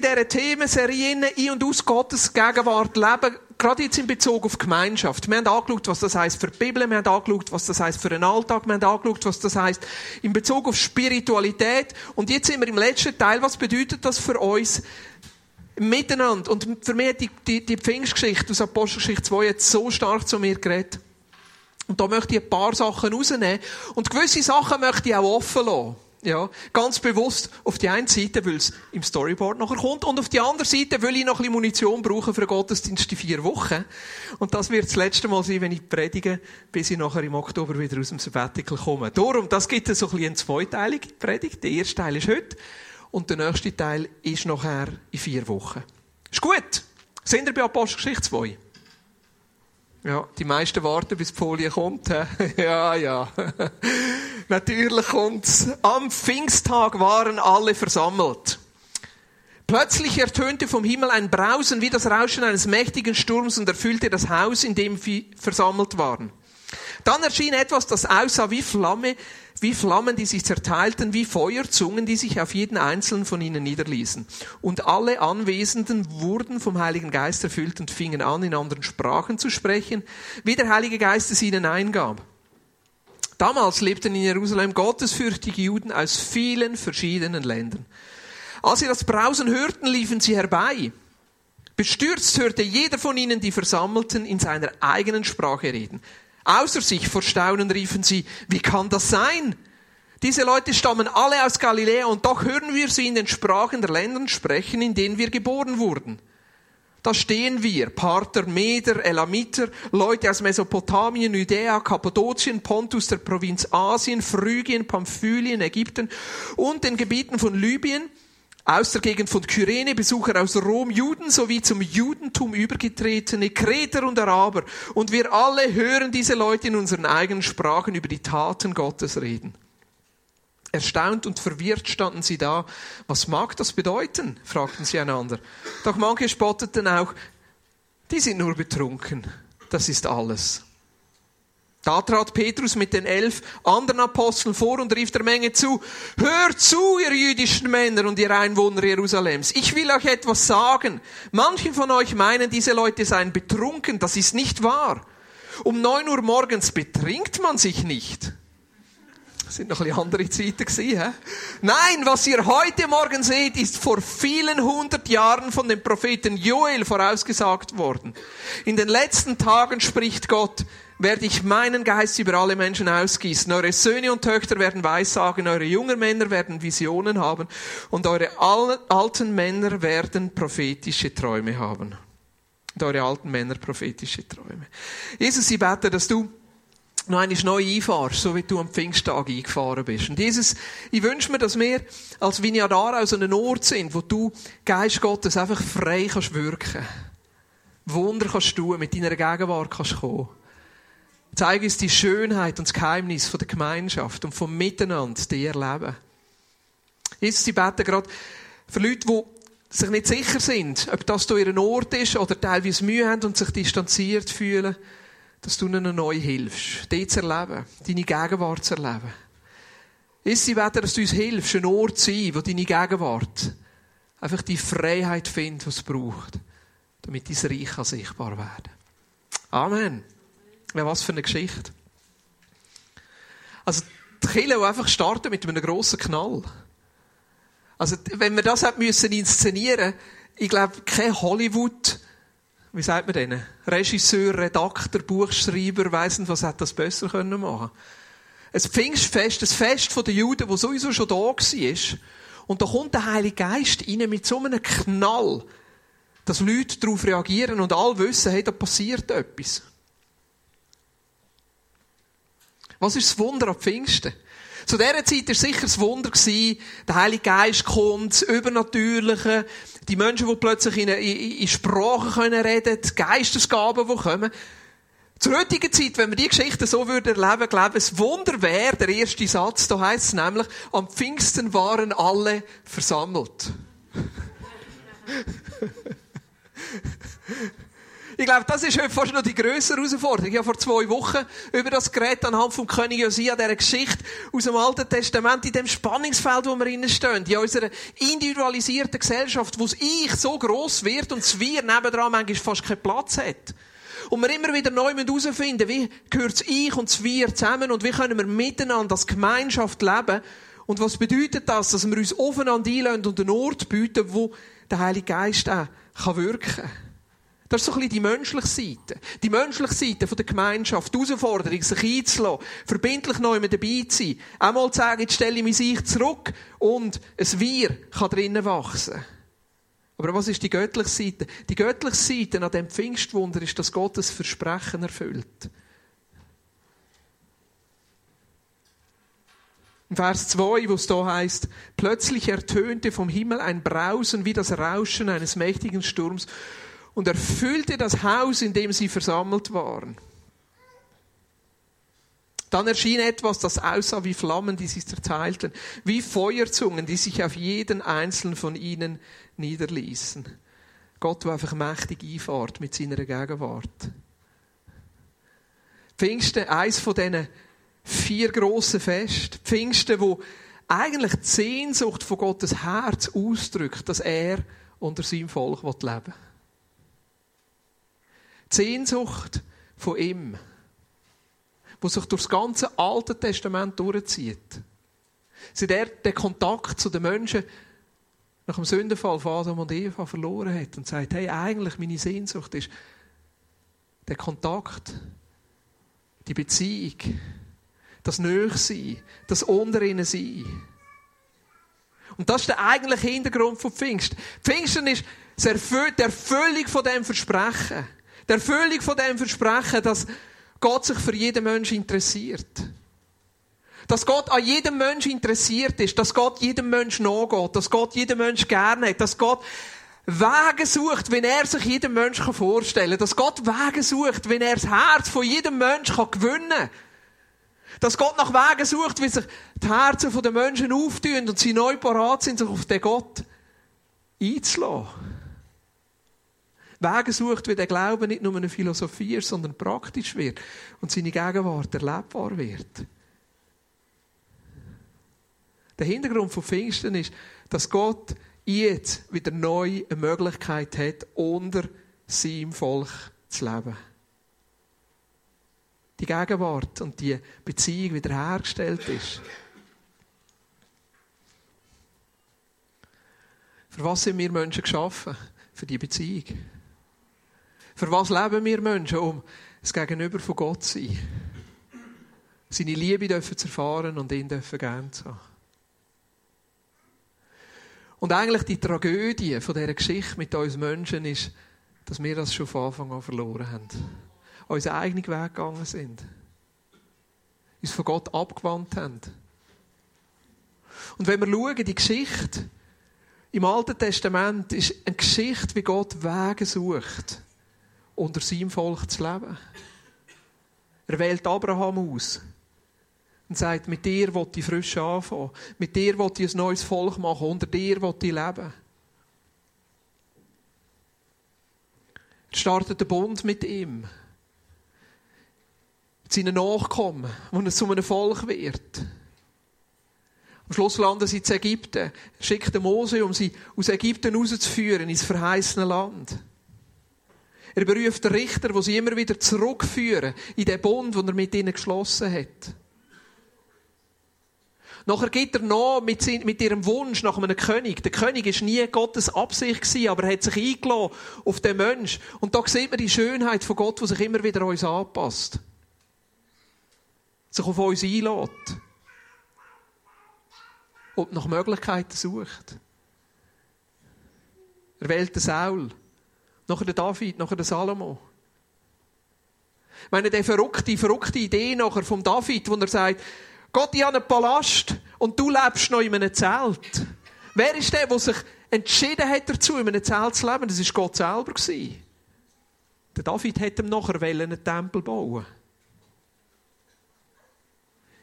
In dieser Themenserie in und aus Gottes Gegenwart leben, gerade jetzt in Bezug auf Gemeinschaft. Wir haben angeschaut, was das heißt für die Bibel, wir haben angeschaut, was das heißt für den Alltag, wir haben angeschaut, was das heißt in Bezug auf Spiritualität. Und jetzt sind wir im letzten Teil, was bedeutet das für uns miteinander? Und für mich hat die, die, die Pfingstgeschichte aus Apostelgeschichte 2 jetzt so stark zu mir geredet. Und da möchte ich ein paar Sachen rausnehmen. Und gewisse Sachen möchte ich auch offen lassen. Ja, ganz bewusst auf die eine Seite, weil es im Storyboard nachher kommt, und auf die andere Seite will ich noch ein bisschen Munition brauchen für den Gottesdienst in vier Wochen. Und das wird das letzte Mal sein, wenn ich predige, bis ich nachher im Oktober wieder aus dem Sabbatical komme. Darum, das gibt so ein bisschen eine zweiteilige Predigt. Der erste Teil ist heute, und der nächste Teil ist nachher in vier Wochen. Ist gut. Sind wir bei Apostelgeschichte 2? Ja, die meisten warten, bis die Folie kommt. ja, ja. Natürlich kommt's. Am Pfingsttag waren alle versammelt. Plötzlich ertönte vom Himmel ein Brausen wie das Rauschen eines mächtigen Sturms und erfüllte das Haus, in dem wir versammelt waren. Dann erschien etwas, das aussah wie Flamme, wie Flammen, die sich zerteilten, wie Feuerzungen, die sich auf jeden einzelnen von ihnen niederließen. Und alle Anwesenden wurden vom Heiligen Geist erfüllt und fingen an, in anderen Sprachen zu sprechen, wie der Heilige Geist es ihnen eingab. Damals lebten in Jerusalem gottesfürchtige Juden aus vielen verschiedenen Ländern. Als sie das Brausen hörten, liefen sie herbei. Bestürzt hörte jeder von ihnen die Versammelten in seiner eigenen Sprache reden. Außer sich vor Staunen riefen sie, wie kann das sein? Diese Leute stammen alle aus Galiläa und doch hören wir sie in den Sprachen der Länder sprechen, in denen wir geboren wurden. Da stehen wir, Parther, Meder, Elamiter, Leute aus Mesopotamien, Judäa, Kappadokien, Pontus, der Provinz Asien, Phrygien, Pamphylien, Ägypten und den Gebieten von Libyen, aus der Gegend von Kyrene, Besucher aus Rom, Juden sowie zum Judentum übergetretene, Kreter und Araber. Und wir alle hören diese Leute in unseren eigenen Sprachen über die Taten Gottes reden. Erstaunt und verwirrt standen sie da. Was mag das bedeuten? fragten sie einander. Doch manche spotteten auch, die sind nur betrunken. Das ist alles. Da trat Petrus mit den elf anderen Aposteln vor und rief der Menge zu, hört zu, ihr jüdischen Männer und ihr Einwohner Jerusalems. Ich will euch etwas sagen. Manche von euch meinen, diese Leute seien betrunken. Das ist nicht wahr. Um neun Uhr morgens betrinkt man sich nicht. Das sind noch ein bisschen andere Zeiten gewesen, he? Nein, was ihr heute Morgen seht, ist vor vielen hundert Jahren von dem Propheten Joel vorausgesagt worden. In den letzten Tagen spricht Gott, werde ich meinen Geist über alle Menschen ausgießen. Eure Söhne und Töchter werden Weissagen, eure jungen Männer werden Visionen haben und eure alten Männer werden prophetische Träume haben. Und eure alten Männer prophetische Träume. Jesus, ich bete, dass du noch einmal neu einfahrst, so wie du am Pfingsttag eingefahren bist. Und Jesus, ich wünsche mir, dass wir als Vignadar aus einem Ort sind, wo du, Geist Gottes, einfach frei kannst wirken. Wunder kannst tun, mit deiner Gegenwart kannst kommen. Zeig uns die Schönheit und das Geheimnis von der Gemeinschaft und vom Miteinander, die erleben. Jesus, sie beten gerade für Leute, die sich nicht sicher sind, ob das hier ihr Ort ist oder teilweise Mühe haben und sich distanziert fühlen, dass du ihnen neu hilfst, die zu erleben, deine Gegenwart zu erleben. Jesus, sie beten, dass du uns hilfst, ein Ort zu sein, wo deine Gegenwart einfach die Freiheit findet, die es braucht, damit dein Reich sichtbar werden Amen. Ja, was für eine Geschichte. Also, die Kille, die einfach starten mit einem grossen Knall. Also, wenn wir das hätten müssen inszenieren, ich glaube, kein Hollywood, wie sagt man denn? Regisseur, Redakteur, Buchschreiber, weiss nicht, was hätte das besser können machen. Ein Pfingstfest, ein Fest der Juden, das sowieso schon da war. Und da kommt der Heilige Geist rein mit so einem Knall, dass Leute darauf reagieren und alle wissen, hey, da passiert etwas. Was ist das Wunder am Pfingsten? Zu dieser Zeit war sicher das Wunder, der Heilige Geist kommt, das Übernatürliche, die Menschen, die plötzlich in, in, in Sprachen können reden, die Geistesgaben, die kommen. Zur heutigen Zeit, wenn wir die Geschichte so würden erleben, glaube ich, das Wunder wäre, der erste Satz, da heißt es nämlich, am Pfingsten waren alle versammelt. Ich glaube, das ist heute fast noch die grössere Herausforderung. Ich habe vor zwei Wochen über das Gerät anhand vom König Josia, dieser Geschichte aus dem Alten Testament, in dem Spannungsfeld, wo wir stehen, in unserer individualisierten Gesellschaft, wo das Ich so gross wird und das Wir nebendran manchmal fast keinen Platz hat. Und wir immer wieder neu herausfinden, wie gehört das Ich und das Wir zusammen und wie können wir miteinander als Gemeinschaft leben. Und was bedeutet das, dass wir uns aufeinander einladen und einen Ort bieten, wo der Heilige Geist auch wirken kann. Das ist so ein bisschen die menschliche Seite. Die menschliche Seite von der Gemeinschaft. Die Herausforderung, sich einzulassen. Verbindlich neu mit dabei zu sein. Einmal zu sagen, jetzt stelle ich mich sich zurück und ein Wir kann drinnen wachsen. Aber was ist die göttliche Seite? Die göttliche Seite an dem Pfingstwunder ist, dass Gott das Versprechen erfüllt. In Vers 2, wo es da heißt, plötzlich ertönte vom Himmel ein Brausen wie das Rauschen eines mächtigen Sturms und erfüllte das Haus, in dem sie versammelt waren. Dann erschien etwas, das aussah wie Flammen, die sich zerteilten, wie Feuerzungen, die sich auf jeden einzelnen von ihnen niederließen. Gott war einfach mächtig einfahrt mit seiner Gegenwart. Pfingsten, eins von diesen vier grossen Festen. Pfingsten, wo eigentlich die Sehnsucht von Gottes Herz ausdrückt, dass er unter seinem Volk leben will. Die Sehnsucht von ihm, wo sich durch das ganze Alte Testament durchzieht. Seit er den Kontakt zu den Menschen nach dem Sündenfall von Adam und Eva verloren hat und sagt, hey, eigentlich meine Sehnsucht ist der Kontakt, die Beziehung, das Nöchsein, das unter ihnen sein. Und das ist der eigentliche Hintergrund von Pfingsten. Pfingsten ist die Erfüllung von dem Versprechen. Die Erfüllung von dem Versprechen, dass Gott sich für jeden Menschen interessiert. Dass Gott an jedem Menschen interessiert ist, dass Gott jedem Menschen nachgeht, dass Gott jeden Menschen gerne hat, dass Gott Wege sucht, wenn er sich jedem Menschen vorstellen kann, dass Gott Wege sucht, wenn er das Herz von jedem Menschen gewinnen kann. Dass Gott nach Wegen sucht, wie sich die Herzen der Menschen auftun und sie neu parat sind, sich auf den Gott einzulassen. Wege sucht, wie der Glaube nicht nur eine Philosophie ist, sondern praktisch wird und seine Gegenwart erlebbar wird. Der Hintergrund von Pfingsten ist, dass Gott jetzt wieder neu eine Möglichkeit hat, unter seinem Volk zu leben. Die Gegenwart und die Beziehung wiederhergestellt ist. Für was sind wir Menschen geschaffen? Für die Beziehung. Für was leben wir Menschen? Um das Gegenüber von Gott zu sein. Seine Liebe dürfen zu erfahren und ihn dürfen gern zu haben. Und eigentlich die Tragödie von dieser Geschichte mit uns Menschen ist, dass wir das schon von Anfang an verloren haben. Unseren eigenen Weg gegangen sind. Uns von Gott abgewandt haben. Und wenn wir schauen, die Geschichte im Alten Testament ist eine Geschichte, wie Gott Wege sucht unter seinem Volk zu leben. Er wählt Abraham aus und sagt, mit dir will ich frisch anfangen. Mit dir will ich ein neues Volk machen. Unter dir will ich leben. Er startet den Bund mit ihm. Mit seinen Nachkommen, wo er zu einem Volk wird. Am Schluss landen sie in Ägypten. Er schickt Mose, um sie aus Ägypten rauszuführen ins verheißene Land. Er beruft den Richter, wo sie immer wieder zurückführen in den Bund, den er mit ihnen geschlossen hat. Nachher geht er noch mit, mit ihrem Wunsch nach einem König. Der König ist nie Gottes Absicht gewesen, aber er hat sich eingeladen auf den Mensch. Und da sieht man die Schönheit von Gott, die sich immer wieder uns anpasst. Sich auf uns einlädt. Und nach Möglichkeiten sucht. Er wählt den Saul. Nachher der David, nachher der Salomo. Ich meine, die verrückte, verrückte Idee nachher vom David, wo er sagt, Gott, ich habe einen Palast und du lebst noch in einem Zelt. Wer ist der, der sich entschieden hat dazu, in einem Zelt zu leben? Das war Gott selber. Der David hätte ihm nachher einen Tempel bauen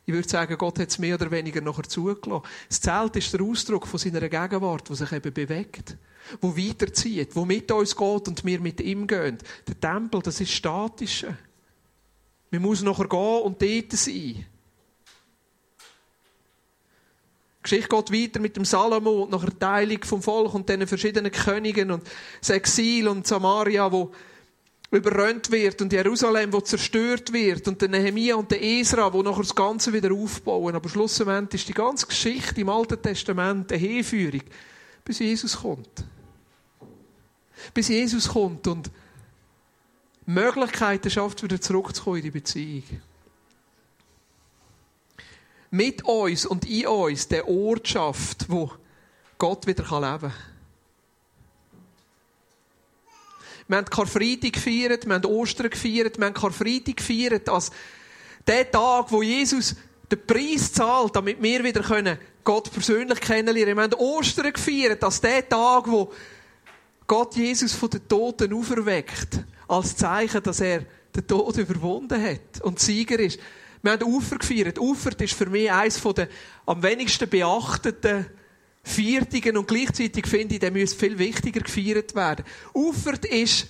Ich würde sagen, Gott hat es mehr oder weniger nachher zugelassen. Das Zelt ist der Ausdruck von seiner Gegenwart, die sich eben bewegt, wo weiterzieht, wo mit uns geht und wir mit ihm gehen. Der Tempel, das ist statische. Man muss nachher gehen und dort sein. Die Geschichte geht weiter mit dem Salomo und nach der Teilung vom Volk und den verschiedenen Königen und das Exil und Samaria, wo überrannt wird und Jerusalem, wo zerstört wird und der Nehemia und der Esra, wo nachher das Ganze wieder aufbauen. Aber schlussendlich ist die ganze Geschichte im Alten Testament eine Hinführung, bis Jesus kommt. Bis Jesus kommt und Möglichkeiten schafft, wieder zurückzukommen in die Beziehung. Mit uns und in uns der Ort schafft, wo Gott wieder leben kann. Wir haben Karfreitag gefeiert, wir haben Ostern gefeiert, wir haben Karfreitag gefeiert als der Tag, wo Jesus den Preis zahlt, damit wir wieder können Gott persönlich kennenlernen können. Wir haben Ostern gefeiert als der Tag, wo Gott Jesus von den Toten auferweckt. Als Zeichen, dass er den Tod überwunden hat und Sieger ist. Wir haben Ufer gefeiert. Ufer ist für mich eines der am wenigsten beachteten Viertigen und gleichzeitig finde ich, der müsste viel wichtiger gefeiert werden. Ufert ist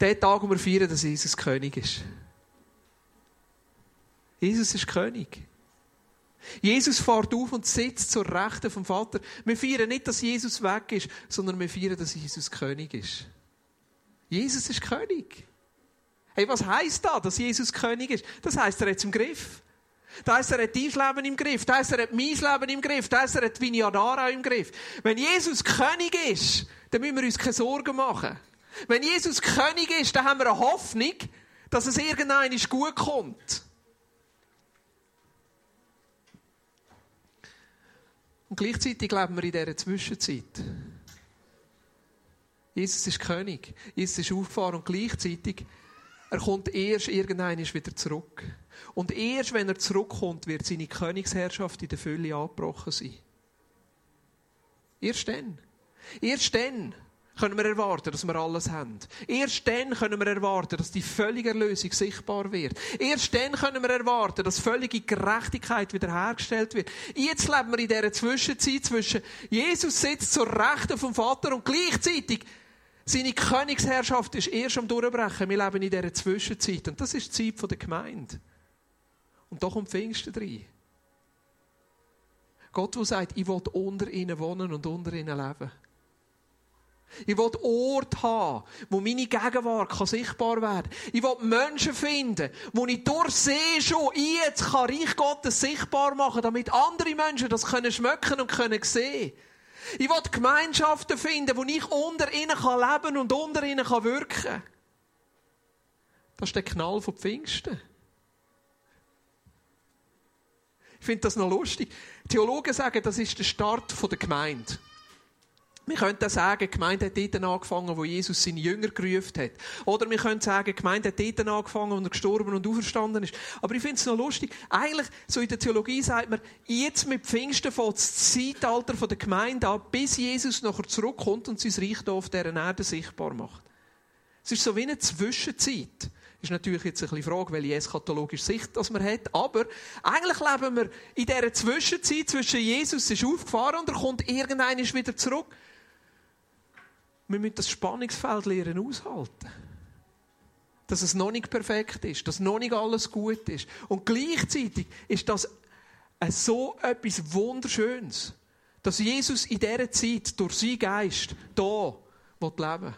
der Tag, wo wir feiern, dass Jesus König ist. Jesus ist König. Jesus fährt auf und sitzt zur Rechten vom Vater. Wir feiern nicht, dass Jesus weg ist, sondern wir feiern, dass Jesus König ist. Jesus ist König. Hey, was heißt da, dass Jesus König ist? Das heißt, er hat es im Griff. Das heisst, er hat dein Leben im Griff. Das heisst, er hat mein Leben im Griff. Das heisst, er hat Vinyadara im Griff. Wenn Jesus König ist, dann müssen wir uns keine Sorgen machen. Wenn Jesus König ist, dann haben wir eine Hoffnung, dass es irgendein gut kommt. Und gleichzeitig leben wir in dieser Zwischenzeit. Jesus ist König. Jesus ist aufgefahren und gleichzeitig er kommt erst irgendwann wieder zurück. Und erst wenn er zurückkommt, wird seine Königsherrschaft in der Fülle angebrochen sein. Erst dann. Erst dann können wir erwarten, dass wir alles haben. Erst dann können wir erwarten, dass die völlige Erlösung sichtbar wird. Erst dann können wir erwarten, dass völlige Gerechtigkeit wiederhergestellt wird. Jetzt leben wir in dieser Zwischenzeit zwischen Jesus sitzt zur Rechten vom Vater und gleichzeitig seine Königsherrschaft ist erst am Durchbrechen. Wir leben in dieser Zwischenzeit. Und das ist die Zeit der Gemeinde. Und da kommt Pfingsten rein. Gott, der sagt, ich will unter ihnen wohnen und unter ihnen leben. Ich will Ort haben, wo meine Gegenwart kann sichtbar werden kann. Ich will Menschen finden, wo ich durchsehe schon, jetzt kann Reich Gottes sichtbar machen, damit andere Menschen das können schmecken und können sehen. Ich will Gemeinschaften finden, wo ich unter ihnen leben kann und unter ihnen wirken kann. Das ist der Knall von Pfingsten. Ich finde das noch lustig. Theologen sagen, das ist der Start der Gemeinde. Wir könnten sagen, die Gemeinde hat dort angefangen, wo Jesus seine Jünger gerufen hat. Oder wir können sagen, die Gemeinde hat dort angefangen, wo er gestorben und auferstanden ist. Aber ich finde es noch lustig. Eigentlich, so in der Theologie sagt man, jetzt mit Pfingsten fängt das Zeitalter der Gemeinde an, bis Jesus nachher zurückkommt und sein Reich hier auf dieser Erde sichtbar macht. Es ist so wie eine Zwischenzeit. Ist natürlich jetzt ein bisschen die Frage, welche eschatologische Sicht das man hat. Aber eigentlich leben wir in dieser Zwischenzeit zwischen Jesus ist aufgefahren und er kommt irgendwann wieder zurück. Wir müssen das Spannungsfeld lernen aushalten. Dass es noch nicht perfekt ist, dass noch nicht alles gut ist. Und gleichzeitig ist das so etwas Wunderschönes, dass Jesus in dieser Zeit durch seinen Geist hier leben will.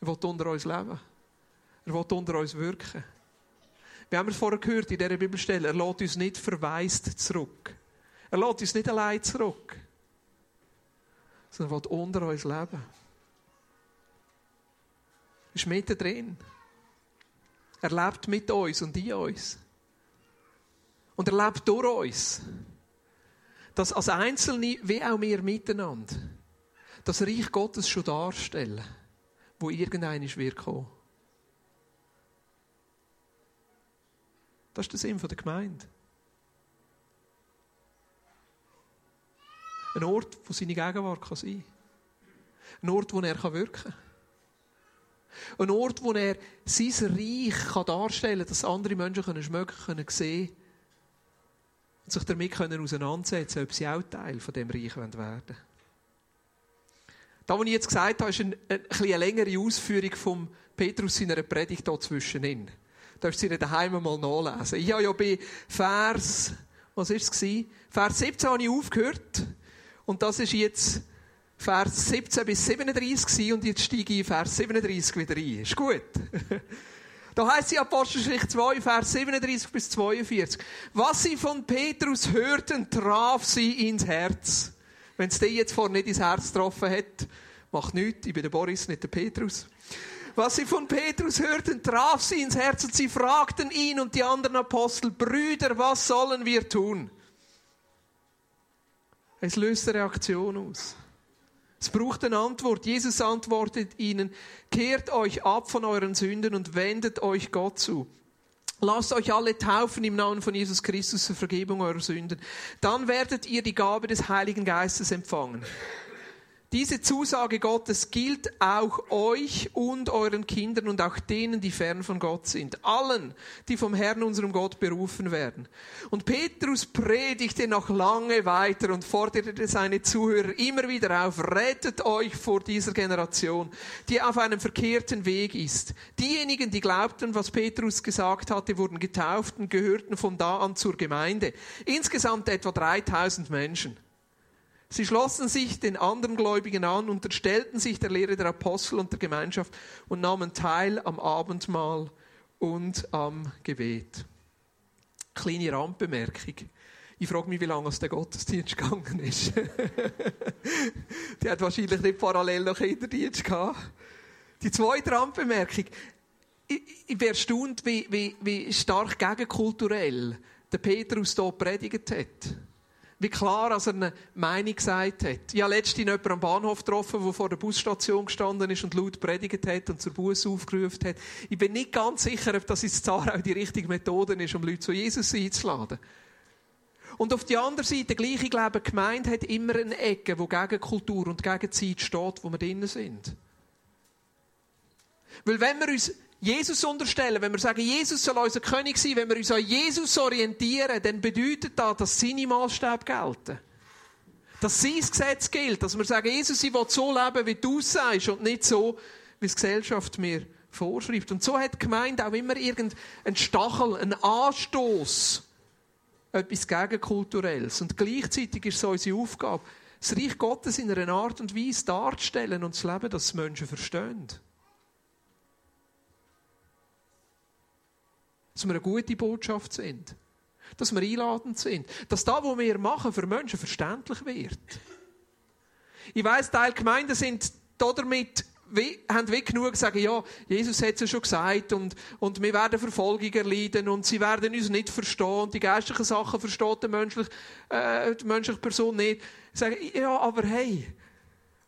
Er will unter uns leben. Er will unter uns wirken. Wir haben es vorher gehört in dieser Bibelstelle, er lässt uns nicht verwaist zurück. Er lässt uns nicht allein zurück. Sondern er will unter uns leben. Er ist mitten drin. Er lebt mit uns und in uns. Und er lebt durch uns. Dass als Einzelne, wie auch wir miteinander, das Reich Gottes schon darstellen wo irgendein wird kommen. Das ist der Sinn der Gemeinde. Ein Ort, wo seine Gegenwart kann sein kann. Ein Ort, wo er wirken kann. Ein Ort, wo er sein Reich kann darstellen kann, dass andere Menschen können schmecken können, sehen und sich damit können auseinandersetzen ob sie auch Teil von dem Reich werden wollen. Das, was ich jetzt gesagt habe, ist eine, eine, eine längere Ausführung von Petrus seiner Predigt hier zwischenin. Da darfst du sie daheim mal nachlesen. Ich habe ja bei Vers, was ist es Vers 17 habe ich aufgehört. Und das ist jetzt Vers 17 bis 37 und jetzt steige ich in Vers 37 wieder ein. Ist gut? Da heißt die Apostelgeschichte 2, Vers 37 bis 42. Was sie von Petrus hörten, traf sie ins Herz. Wenn es dir jetzt vorher nicht ins Herz getroffen hat, macht nichts. Ich bin der Boris, nicht der Petrus. Was sie von Petrus hörten, traf sie ins Herz und sie fragten ihn und die anderen Apostel, Brüder, was sollen wir tun? Es löst eine Reaktion aus. Es braucht eine Antwort. Jesus antwortet ihnen, kehrt euch ab von euren Sünden und wendet euch Gott zu. Lasst euch alle taufen im Namen von Jesus Christus zur Vergebung eurer Sünden. Dann werdet ihr die Gabe des Heiligen Geistes empfangen. Diese Zusage Gottes gilt auch euch und euren Kindern und auch denen, die fern von Gott sind. Allen, die vom Herrn, unserem Gott, berufen werden. Und Petrus predigte noch lange weiter und forderte seine Zuhörer immer wieder auf, rettet euch vor dieser Generation, die auf einem verkehrten Weg ist. Diejenigen, die glaubten, was Petrus gesagt hatte, wurden getauft und gehörten von da an zur Gemeinde. Insgesamt etwa 3000 Menschen. Sie schlossen sich den anderen Gläubigen an, unterstellten sich der Lehre der Apostel und der Gemeinschaft und nahmen teil am Abendmahl und am Gebet. Kleine Randbemerkung. Ich frage mich, wie lange es der Gottesdienst gegangen ist. Die hat wahrscheinlich nicht parallel noch Kinderdienst gehabt. Die zweite Randbemerkung. Ich, ich bin erstaunt, wie, wie, wie stark gegenkulturell der Petrus hier predigt hat wie klar als er eine Meinung gesagt hat. Ich habe letztens jemanden am Bahnhof getroffen, der vor der Busstation gestanden ist und laut predigt hat und zur Buße aufgerufen hat. Ich bin nicht ganz sicher, ob das in auch die richtige Methode ist, um Leute zu Jesus einzuladen. Und auf der anderen Seite, gleich, ich glaube, die Gemeinde hat immer eine Ecke, wo gegen Kultur und gegen Zeit steht, wo wir drinnen sind. Weil wenn wir uns Jesus unterstellen, wenn wir sagen, Jesus soll unser König sein, wenn wir uns an Jesus orientieren, dann bedeutet das, dass seine Maßstäbe gelten. Dass sein Gesetz gilt. Dass wir sagen, Jesus, ich will so leben, wie du sagst und nicht so, wie die Gesellschaft mir vorschreibt. Und so hat die Gemeinde auch immer irgendeinen Stachel, einen Anstoß, etwas Gegenkulturelles. Und gleichzeitig ist es unsere Aufgabe, das Reich Gottes in einer Art und Weise darzustellen und zu leben, dass Menschen verstehen. Dass wir eine gute Botschaft sind. Dass wir einladend sind. Dass das, was wir machen, für Menschen verständlich wird. Ich weiss, Teil Gemeinden sind damit wie, haben wie genug gesagt, ja, Jesus hat es ja schon gesagt und, und wir werden Verfolgung erleiden und sie werden uns nicht verstehen und die geistlichen Sachen versteht die menschliche, äh, die menschliche Person nicht. Sagen, ja, aber hey,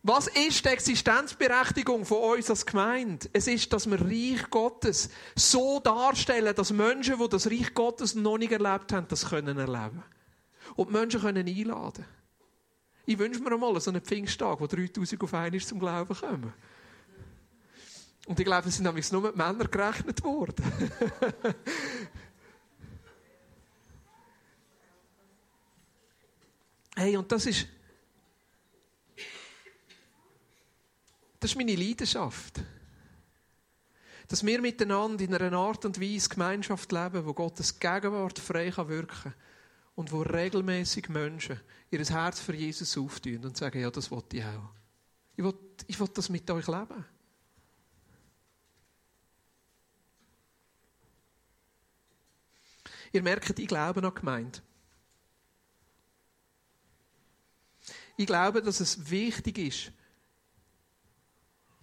was ist die Existenzberechtigung von uns als Gemeinde? Es ist, dass wir Reich Gottes so darstellen, dass Menschen, die das Reich Gottes noch nicht erlebt haben, das können erleben. Und Menschen können einladen. Ich wünsche mir einmal so einen Pfingsttag, wo 3000 auf einmal zum Glauben kommen. Und ich glaube, es sind nämlich nur mit Männern gerechnet worden. hey, und das ist, Das ist meine Leidenschaft. Dass wir miteinander in einer Art und Weise Gemeinschaft leben, wo Gottes Gegenwart frei kann wirken und wo regelmäßig Menschen ihr Herz für Jesus auftun und sagen, ja, das wollte ich auch. Ich will, ich will das mit euch leben. Ihr merkt, ich glaube an Gemeinde. Ich glaube, dass es wichtig ist,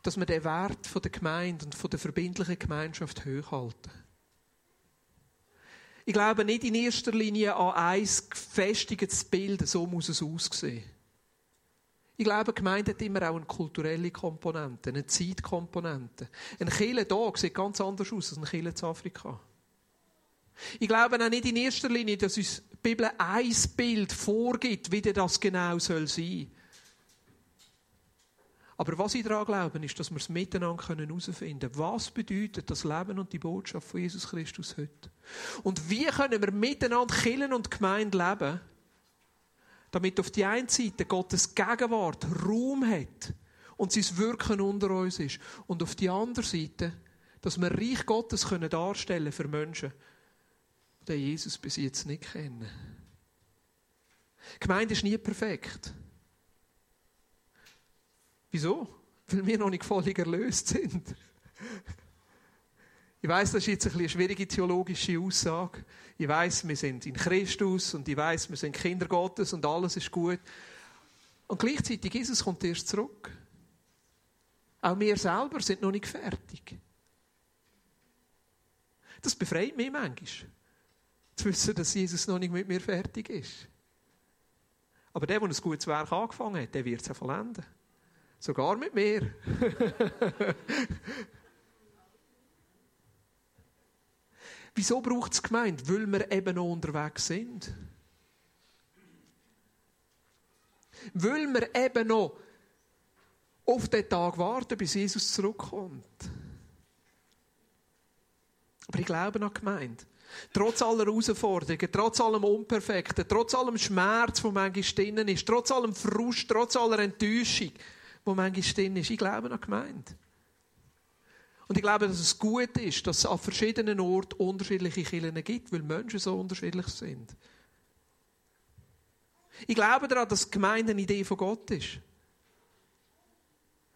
dass wir den Wert von der Gemeinde und von der verbindlichen Gemeinschaft hochhalten. Ich glaube nicht in erster Linie an ein gefestigtes Bild, so muss es aussehen. Ich glaube, die Gemeinde hat immer auch eine kulturelle Komponente, eine Zeitkomponente. Ein Kirche hier sieht ganz anders aus als ein Kirche in Afrika. Ich glaube auch nicht in erster Linie, dass uns die Bibel ein Bild vorgibt, wie das genau soll sein. Aber was ich daran glaube, ist, dass wir es miteinander herausfinden können. Was bedeutet das Leben und die Botschaft von Jesus Christus heute? Und wie können wir miteinander Killen und Gemeinde leben, damit auf die einen Seite Gottes Gegenwart Raum hat und sein Wirken unter uns ist. Und auf die andere Seite, dass wir Reich Gottes können darstellen für Menschen, die Jesus bis jetzt nicht kennen. Die Gemeinde ist nie perfekt. Wieso? Weil wir noch nicht völlig erlöst sind. Ich weiß, das ist jetzt eine schwierige theologische Aussage. Ich weiß, wir sind in Christus und ich weiß, wir sind Kinder Gottes und alles ist gut. Und gleichzeitig Jesus kommt erst zurück. Auch wir selber sind noch nicht fertig. Das befreit mich manchmal. Zu wissen, dass Jesus noch nicht mit mir fertig ist. Aber der, der ein gutes Werk angefangen hat, der wird es auch vollenden. Sogar mit mir. Wieso braucht es Gemeinde? Weil wir eben noch unterwegs sind. Weil wir eben noch auf den Tag warten, bis Jesus zurückkommt. Aber ich glaube an die Gemeinde. Trotz aller Herausforderungen, trotz allem Unperfekten, trotz allem Schmerz, der manchmal drinnen ist, trotz allem Frust, trotz aller Enttäuschung, wo manchmal drin ist. Ich glaube an Gemeinde. Und ich glaube, dass es gut ist, dass es an verschiedenen Orten unterschiedliche Kirchen gibt, weil Menschen so unterschiedlich sind. Ich glaube daran, dass die Gemeinde eine Idee von Gott ist.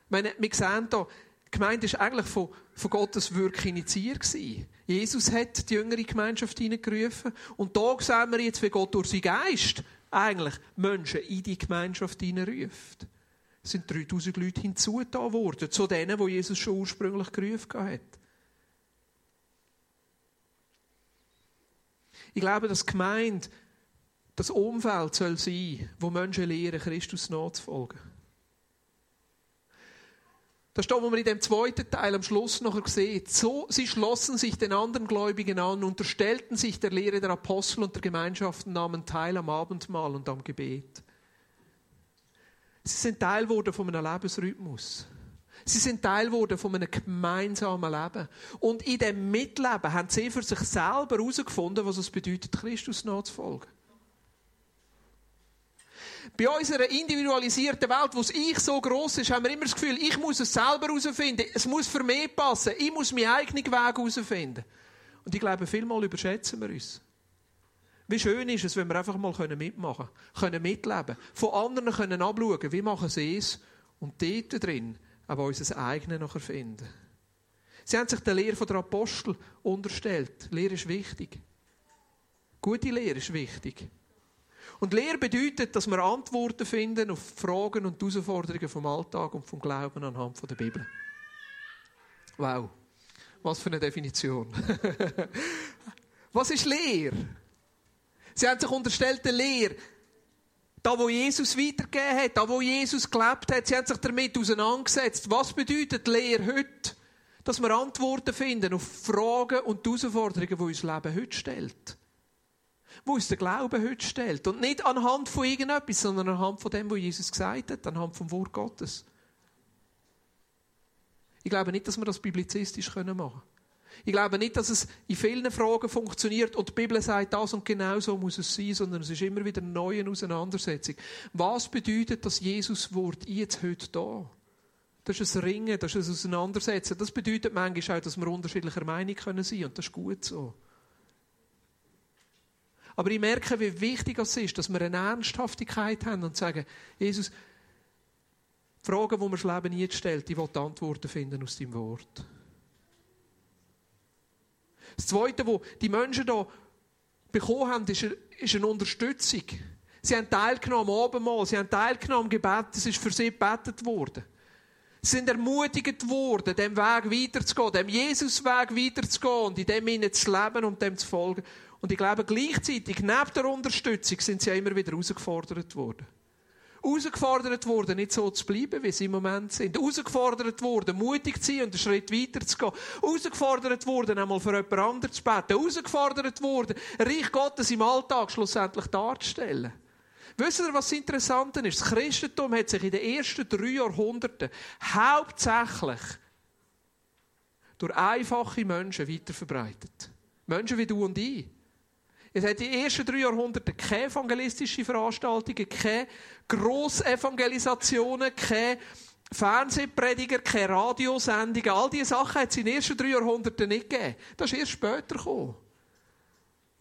Meine, wir sehen hier, die Gemeinde ist eigentlich von, von Gottes Wirken initiiert gewesen. Jesus hat die jüngere Gemeinschaft hineingerufen. Und da sehen wir jetzt, wie Gott durch seinen Geist eigentlich Menschen in die Gemeinschaft hineinruft sind 3000 Leute hinzugetan worden, zu denen, wo Jesus schon ursprünglich gerufen hat. Ich glaube, dass Gemeinde das Umfeld soll sein, wo Menschen lernen, Christus nachzufolgen. Das ist da, wo man in dem zweiten Teil am Schluss noch sieht. So, sie schlossen sich den anderen Gläubigen an, unterstellten sich der Lehre der Apostel und der Gemeinschaften, nahmen teil am Abendmahl und am Gebet. Sie sind Teil geworden von einem Lebensrhythmus. Sie sind Teil geworden von einem gemeinsamen Leben. Und in dem Mitleben haben sie für sich selber herausgefunden, was es bedeutet, Christus nachzufolgen. Bei unserer individualisierten Welt, wo das Ich so groß ist, haben wir immer das Gefühl, ich muss es selber herausfinden. Es muss für mich passen. Ich muss meinen eigenen Weg herausfinden. Und ich glaube, vielmal überschätzen wir uns. Wie schön ist es, wenn wir einfach mal mitmachen können, können mitleben, von anderen können abschauen, wie machen sie es und dort drin aber unser eigenes noch erfinden. Sie haben sich der Lehre der Apostel unterstellt. Lehre ist wichtig. Gute Lehre ist wichtig. Und Lehre bedeutet, dass wir Antworten finden auf Fragen und Herausforderungen vom Alltag und vom Glauben anhand der Bibel. Wow. Was für eine Definition. Was ist Lehre? Sie haben sich unterstellt der Lehre. Da, wo Jesus weitergegeben hat, da, wo Jesus gelebt hat, sie haben sich damit auseinandergesetzt. Was bedeutet Lehre heute? Dass wir Antworten finden auf Fragen und Herausforderungen, die uns Leben heute stellt. Wo uns der Glaube heute stellt. Und nicht anhand von irgendetwas, sondern anhand von dem, was Jesus gesagt hat, anhand vom Wort Gottes. Ich glaube nicht, dass wir das biblizistisch machen können. Ich glaube nicht, dass es in vielen Fragen funktioniert und die Bibel sagt das und genau so muss es sein, sondern es ist immer wieder eine neue Auseinandersetzung. Was bedeutet das Jesus-Wort jetzt heute da? Das ist ein Ringen, das ist ein Auseinandersetzen. Das bedeutet manchmal auch, dass wir unterschiedlicher Meinung können sein und das ist gut so. Aber ich merke, wie wichtig es ist, dass wir eine Ernsthaftigkeit haben und sagen, Jesus, die Fragen, die mir das Leben jetzt stellt, ich will Antworten finden aus deinem Wort. Das Zweite, was die Menschen hier bekommen haben, ist eine, Unterstützung. Sie haben teilgenommen am Abendmahl, sie haben teilgenommen am Gebet, es ist für sie gebetet worden. Sie sind ermutigt worden, dem Weg weiterzugehen, dem Jesus-Weg weiterzugehen und in dem ihnen zu leben und dem zu folgen. Und ich glaube, gleichzeitig, neben der Unterstützung, sind sie immer wieder herausgefordert worden herausgefordert worden, nicht so zu bleiben, wie sie im Moment sind. Herausgefordert worden, mutig zu sein und einen Schritt weiter zu gehen. Herausgefordert worden, einmal für jemand anderes zu beten. Herausgefordert worden, Reich Gottes im Alltag schlussendlich darzustellen. Wisst ihr, was das Interessante ist? Das Christentum hat sich in den ersten drei Jahrhunderten hauptsächlich durch einfache Menschen weiterverbreitet. Menschen wie du und ich. Es hat den ersten drei Jahrhunderten keine evangelistische Veranstaltungen, keine Grossevangelisationen, keine Fernsehprediger, keine Radiosendungen. All diese Sachen hat es in den ersten drei Jahrhunderten nicht gegeben. Das ist erst später gekommen.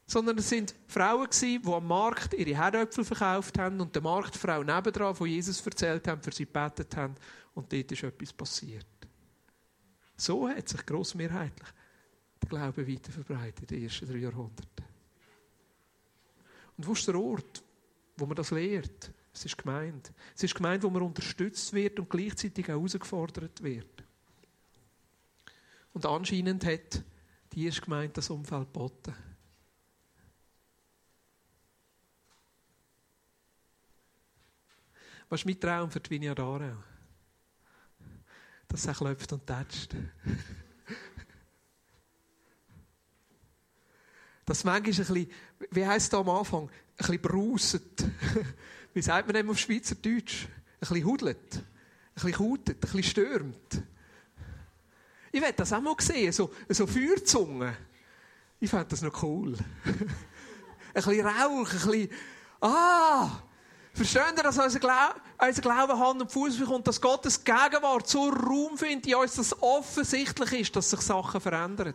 Sondern es sind Frauen die am Markt ihre Herdöpfel verkauft haben und der Marktfrau nebendran von Jesus erzählt haben, für sie gebetet haben und dort ist etwas passiert. So hat sich grossmehrheitlich der Glaube weiter verbreitet in den ersten drei Jahrhunderten. Und wo ist der Ort, wo man das lehrt? Es ist gemeint. Es ist gemeint, wo man unterstützt wird und gleichzeitig auch herausgefordert wird. Und anscheinend hat die erste Gemeinde das Umfeld geboten. Was ist mein Traum für die Vinja Darau? Dass es klopft und tätscht. Dass manchmal ein bisschen, wie heisst es am Anfang, ein bisschen brauset. Wie sagt man dem auf Schweizerdeutsch? Ein bisschen hudelt. Ein bisschen kautet, ein bisschen stürmt. Ich werde das auch mal sehen, so, so Feuerzungen. Ich fände das noch cool. ein bisschen Rauch, ein bisschen, ah! Verstehen ihr, dass unser, Glau unser Glaube Hand und Fuß bekommt, dass Gottes Gegenwart so Raum findet in uns, dass offensichtlich ist, dass sich Sachen verändern?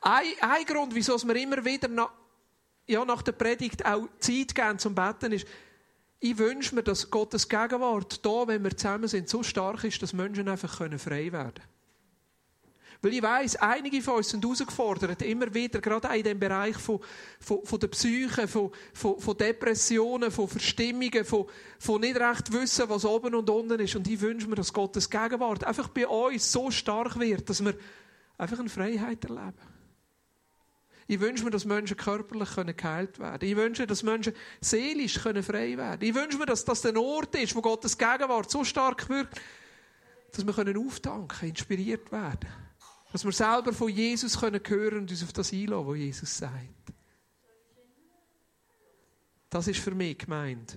Ein, ein Grund, wieso wir immer wieder nach, ja, nach der Predigt auch Zeit geben zum Betten ist, ich wünsche mir, dass Gottes Gegenwart da, wenn wir zusammen sind, so stark ist, dass Menschen einfach frei werden können. Weil ich weiss, einige von uns sind herausgefordert, immer wieder, gerade auch in dem Bereich von, von, von der Psyche, von, von, von Depressionen, von Verstimmungen, von, von nicht recht wissen, was oben und unten ist. Und ich wünsche mir, dass Gottes Gegenwart einfach bei uns so stark wird, dass wir einfach eine Freiheit erleben. Ich wünsche mir, dass Menschen körperlich geheilt werden können. Ich wünsche mir, dass Menschen seelisch frei werden können. Ich wünsche mir, dass das der Ort ist, wo Gottes Gegenwart so stark wirkt, dass wir auftanken, inspiriert werden können. Dass wir selber von Jesus können hören und uns auf das einlassen, was Jesus sagt. Das ist für mich gemeint.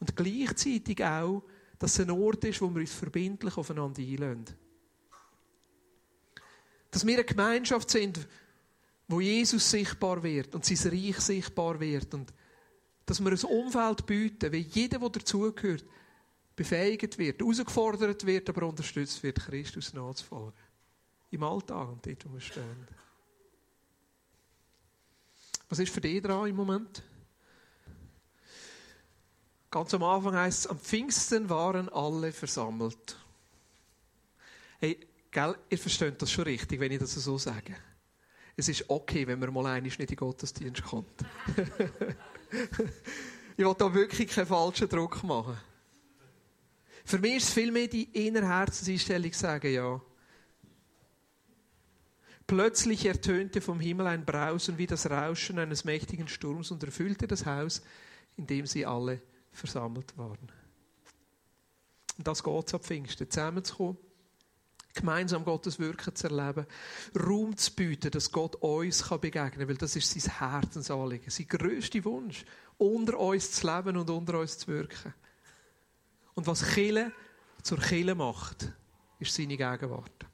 Und gleichzeitig auch, dass es ein Ort ist, wo wir uns verbindlich aufeinander einlassen. Dass wir eine Gemeinschaft sind, wo Jesus sichtbar wird und sein Reich sichtbar wird. Und dass wir ein Umfeld bieten, wie jeder, der dazugehört, befähigt wird, herausgefordert wird, aber unterstützt wird, Christus nachzufolgen. Im Alltag und dort, wo wir stehen. Was ist für dich dran im Moment? Ganz am Anfang heißt es, am Pfingsten waren alle versammelt. Hey, gell, ihr versteht das schon richtig, wenn ich das so sage. Es ist okay, wenn man mal einmal nicht in den Gottesdienst kommt. ich will da wirklich keinen falschen Druck machen. Für mich ist es vielmehr die innere Herzenseinstellung, sagen, ja, Plötzlich ertönte vom Himmel ein Brausen wie das Rauschen eines mächtigen Sturms und erfüllte das Haus, in dem sie alle versammelt waren. Und das geht ab Pfingsten, zusammenzukommen, gemeinsam Gottes Wirken zu erleben, Raum zu bieten, dass Gott uns begegnen kann, weil das ist sein Herzensanliegen, sein grösster Wunsch, unter uns zu leben und unter uns zu wirken. Und was Chile zur Chile macht, ist seine Gegenwart.